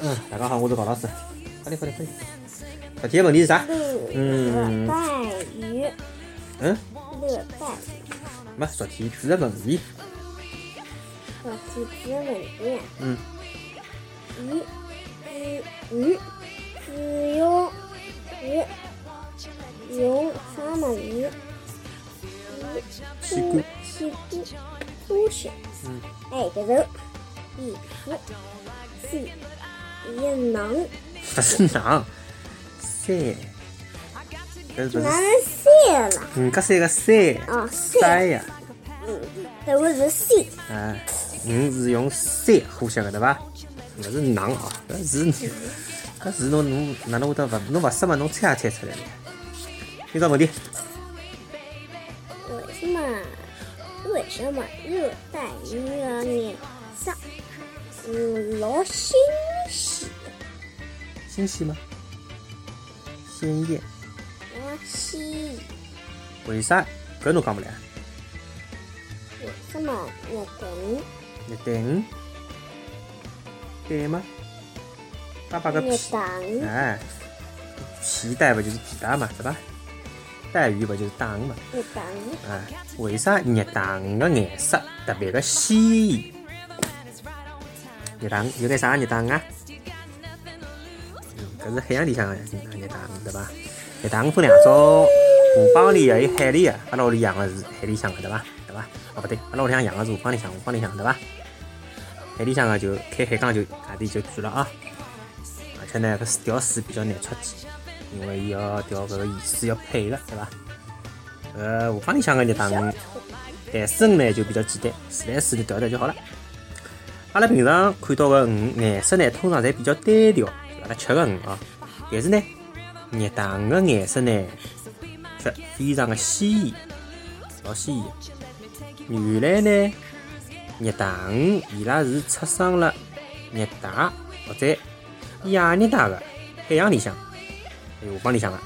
嗯，大家好，我是高老师。快点，快点，快点。这题的问题是啥？热带鱼，嗯，热带鱼，没说题出的问题。说题出的问题。嗯，鱼，鱼，鱼，只有鱼，用什么鱼？屁股，屁股，吐血。嗯，A 个肉，B 皮，C 一囊。不是囊，三，搿是不哪是？能 C 了？五加三个三，哦，C，三呀，答案是 C。哎，五是用三呼吸的对伐？勿是囊啊，搿是搿是侬侬哪能会得勿侬勿识嘛？侬猜也猜出来了。今朝问题，为什么？为什么热带鱼的颜色是老新鲜？新鲜吗？鲜艳，老鲜？为啥？搿侬讲勿来？为什么热带鱼你对，对吗？爸爸个热屁，带鱼哎，皮带勿就是皮带嘛，对伐？带鱼勿就是带鱼嘛？热带鱼哎，为啥热带鱼个颜色特别的鲜艳？热带鱼有眼啥热带鱼啊？嗯，搿是海洋里向的热带鱼对伐？热带鱼分两种，河浜里个有海里个，阿拉屋里养个是海里向个对伐？对伐？哦勿对，阿拉屋里向养个是河浜里向，河浜里向对伐？海里向个就开海缸就价钿就贵了啊！而且呢，搿钓水比较难出去，因为伊要钓搿个盐水要配个对伐？呃，河浜里向个热带鱼，淡水鱼呢就比较简单，自来水就钓钓就好了。阿拉平常看到个鱼颜色呢，通常侪比较单调，阿拉吃个鱼啊。但是呢，热带鱼个颜色呢，却非常的鲜艳，老鲜艳。原来呢，热带鱼伊拉是出生了热带或者亚热带个海洋里向，还有河浜里向个。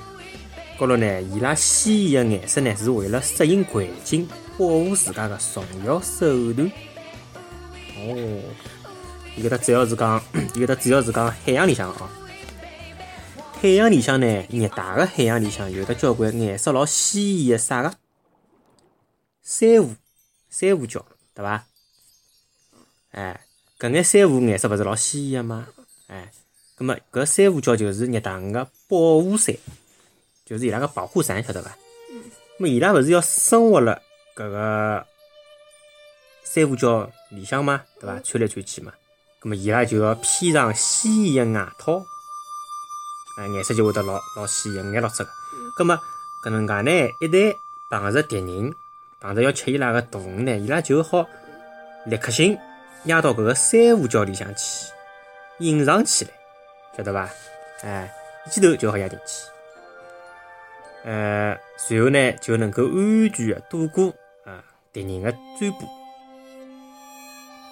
高头呢，伊拉鲜艳的颜色呢，是为了适应环境、保护自家的重要手段。哦，伊搿搭主要是讲，伊搿搭主要是讲海洋里向啊。海洋里向呢，热带个海洋里向有得交关颜色老鲜艳的啥个珊瑚、珊瑚礁，对伐？哎，搿眼珊瑚颜色勿是老鲜艳个吗？哎，葛末搿珊瑚礁就是热带鱼个保护伞。就是伊拉个保护伞，晓得伐？嗯。么伊拉勿是要生活辣搿个珊瑚礁里向嘛，对伐？穿来穿去嘛，葛末伊拉就要披上鲜艳个外套，啊，颜色就会得老老鲜艳，五颜六色个。葛末搿能介呢，一旦碰着敌人，碰着要吃伊拉个大鱼呢，伊拉就好立刻性压到搿个珊瑚礁里向去，隐藏起来，晓得伐？哎，一记头就好压进去。呃，随后呢就能够安全的躲过啊敌人的追捕，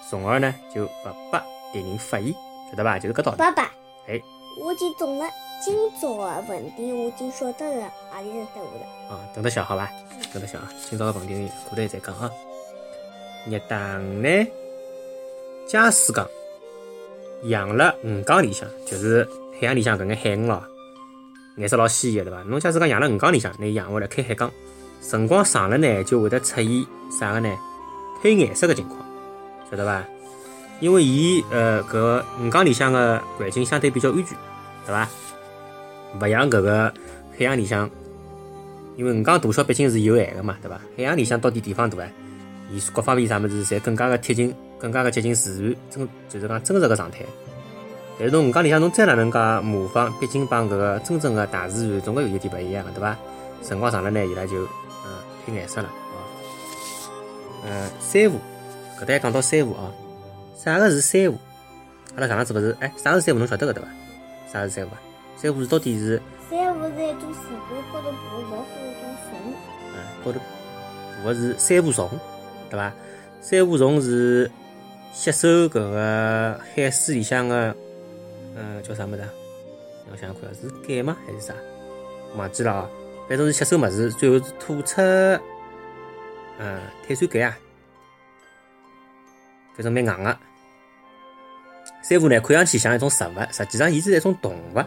从而呢就勿拨敌人发现，晓得伐？就是搿道理。爸爸，哎，我已经懂了。今朝个问题我已经晓得了，何里是答案了。啊，等得小好伐？等得小啊！今朝个问题过来再讲啊。热带鱼呢，假使讲养辣鱼缸里向，就是海洋里向搿眼海鱼咯，颜色老鲜艳对伐？侬假使讲养辣鱼缸里向，拿伊养回来开海缸，辰光长了呢，就会得出现啥个呢？褪颜色个情况，晓得伐？因为伊呃搿个鱼缸里向个环境相对比较安全，对伐？勿像搿个海洋里向，因为鱼缸大小毕竟是有限个嘛，对伐？海洋里向到底地方大啊，伊各方面啥物事侪更加个贴近，更加个接近自然，真就是讲真实个状态。但是侬鱼缸里向侬再哪能介模仿，毕竟帮搿个真正个大自然总归有一点勿一样个，对伐？辰光长了呢，伊拉就嗯褪颜色了啊。呃，珊瑚，搿搭还讲到珊瑚啊，啥个是珊瑚？阿拉上趟子勿是哎，啥是珊瑚？侬晓得个对伐？啥是珊瑚啊？珊瑚是到底是珊瑚是一种树干高头爬老虎一种虫，嗯，高头爬个是珊瑚虫，对伐？珊瑚虫是吸收搿个海水里向个，嗯，叫啥物事我想想看，是钙吗？还是啥？忘记了啊。反正是吸收物事，最后是吐出，嗯，碳酸钙啊。反正蛮硬个。珊瑚呢，看上去像一种植物，实际上伊是一种动物。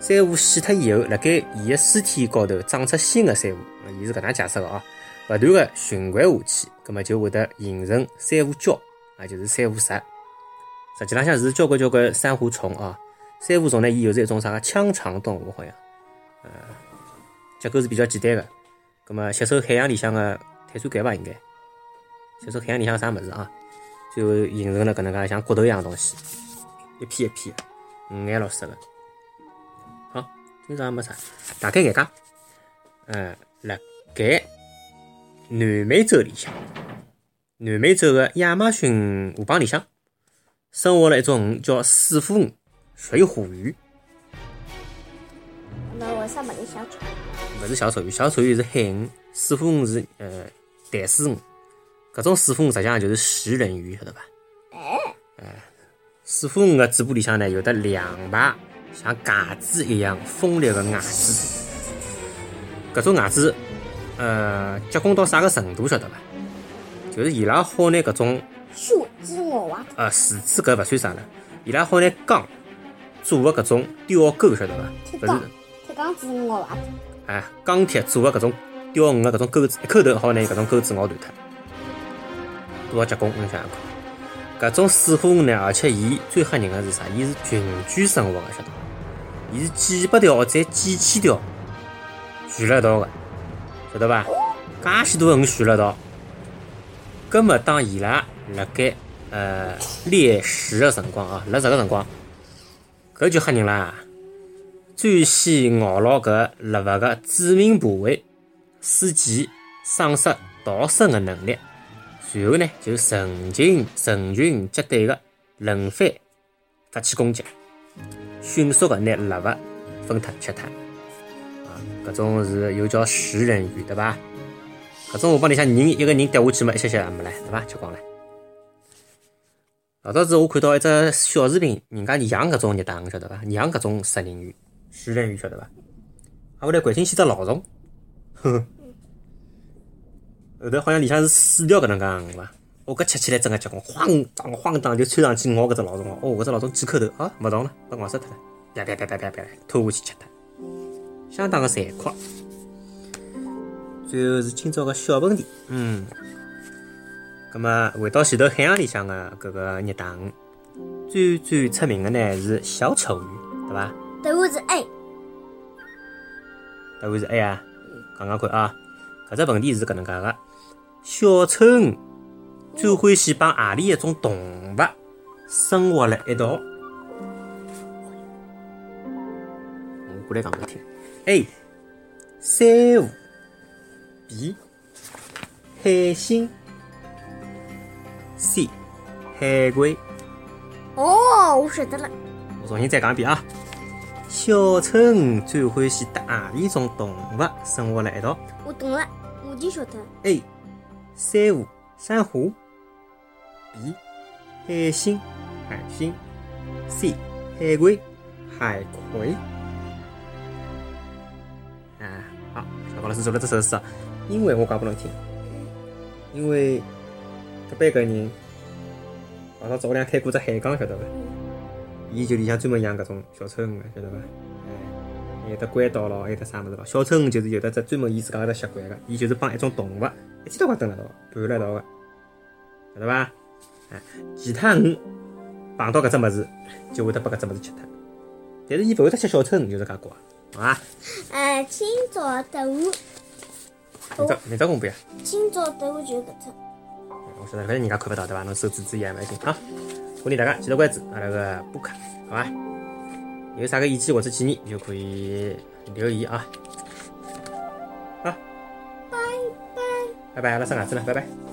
珊瑚死脱以后，辣盖伊个尸体高头长出新的珊瑚，伊是搿能介解释个哦，勿断个循环下去，葛末就会得形成珊瑚礁，啊，就是珊瑚石。实际浪向是交关交关珊瑚虫啊。珊瑚虫呢，伊又是一种啥个腔肠动物，好像，呃，结构是比较简单个。葛末吸收海洋里向个碳酸钙伐，应该吸收海洋里向啥物事啊？最后形成了搿能介像骨头一样东西，一片一片，五颜六色的。好，今朝也没啥，大概眼界。呃，辣盖南美洲里向，南美洲的亚马逊河浜里向，生活了一种鱼，叫四腹鱼、水虎鱼。那为啥没有小丑？勿是小丑鱼，小丑鱼是海鱼，四腹鱼是呃淡水鱼。搿种四腹鱼实际上就是食人鱼，晓得伐？哎，四腹鱼个嘴巴里向呢有的两排像戒指一样锋利个牙齿，搿种牙齿呃结棍到啥个程度，晓得伐？就是伊拉好拿搿种树枝咬啊，呃树枝搿勿算啥了，伊拉好拿钢做个搿种钓钩，晓得伐？勿铁钢是，铁钢子咬啊，哎，钢铁做个搿种钓鱼个搿种钩子，一口头好拿搿种钩子咬断脱，多少结棍，侬想想看。搿种水虎鱼呢，而且伊最吓人个是啥？伊是群居生活个，晓得伐？伊是几百条或者几千条聚辣一道个，晓得伐？介许多鱼聚辣一道，葛末当伊拉辣盖呃猎食个辰光啊，辣食个辰光，搿就吓人啦！最先咬牢搿猎物个致命部位，使其丧失逃生个能力。随后呢，就成群成群结队个轮番发起攻击，迅速个拿猎物分脱吃脱。啊，搿种是又叫食人鱼，对伐？搿种我帮里向人一个人掉下去嘛，一歇歇也没了，对伐？吃光了。老早子我看到一只小视频，人家养搿种热带鱼，晓得伐？养搿种食人鱼、食人鱼，晓得伐？挨下来掼进去只老虫，呵呵。后头好像里向是四条搿能介鱼伐？哦，搿吃起来真个结棍，晃荡晃荡就窜上去咬搿只老虫哦，哦，搿只老虫几口头啊，勿动了，被咬死脱了，啪啪啪啪啪啪，拖下去吃脱，相当个残酷。最后是今朝个小问题，嗯，葛末回到前头海洋里向个搿个热带鱼，最最出名个呢是小丑鱼，对伐？答案是 A，答案是 A 啊，讲讲看啊，搿只问题是搿能介个，小丑鱼最欢喜帮何里一种动物生活辣一道？我过来讲拨听。A. 珊瑚 B. 海星 C. 海龟。哦，我晓得了，我重新再讲一遍啊！小丑鱼最欢喜搭何里种动物生活辣一道我懂了，我就晓得，？A. 珊瑚、珊瑚 B. 海星、海星 C. 海龟、海葵。啊，好，小高老师做了只手势啊，因为我讲拨侬听，因为搿班搿人老早早两开过只海港，晓得伐？伊就里向专门养搿种小丑鱼个，晓得伐？哎，有得关岛咯，还有得啥物事咯？小丑鱼就是有得只专门伊自家个只习惯个，伊就是帮一种动物一天到晚蹲辣一道，盘辣一道个，晓得伐？哎，其他鱼碰到搿只物事，就会得把搿只物事吃脱。但是伊勿会得吃小丑鱼，就是介怪，好伐？呃，今朝答案，明朝明朝公布呀。今朝答案就是搿只，我晓得，反正人家看不到对伐？侬手指指也蛮紧啊。鼓励大家继续关注阿拉个播客，好伐？有啥个意见或者建议就可以留言啊。好，拜拜。拜拜，阿拉刷牙子了，拜拜。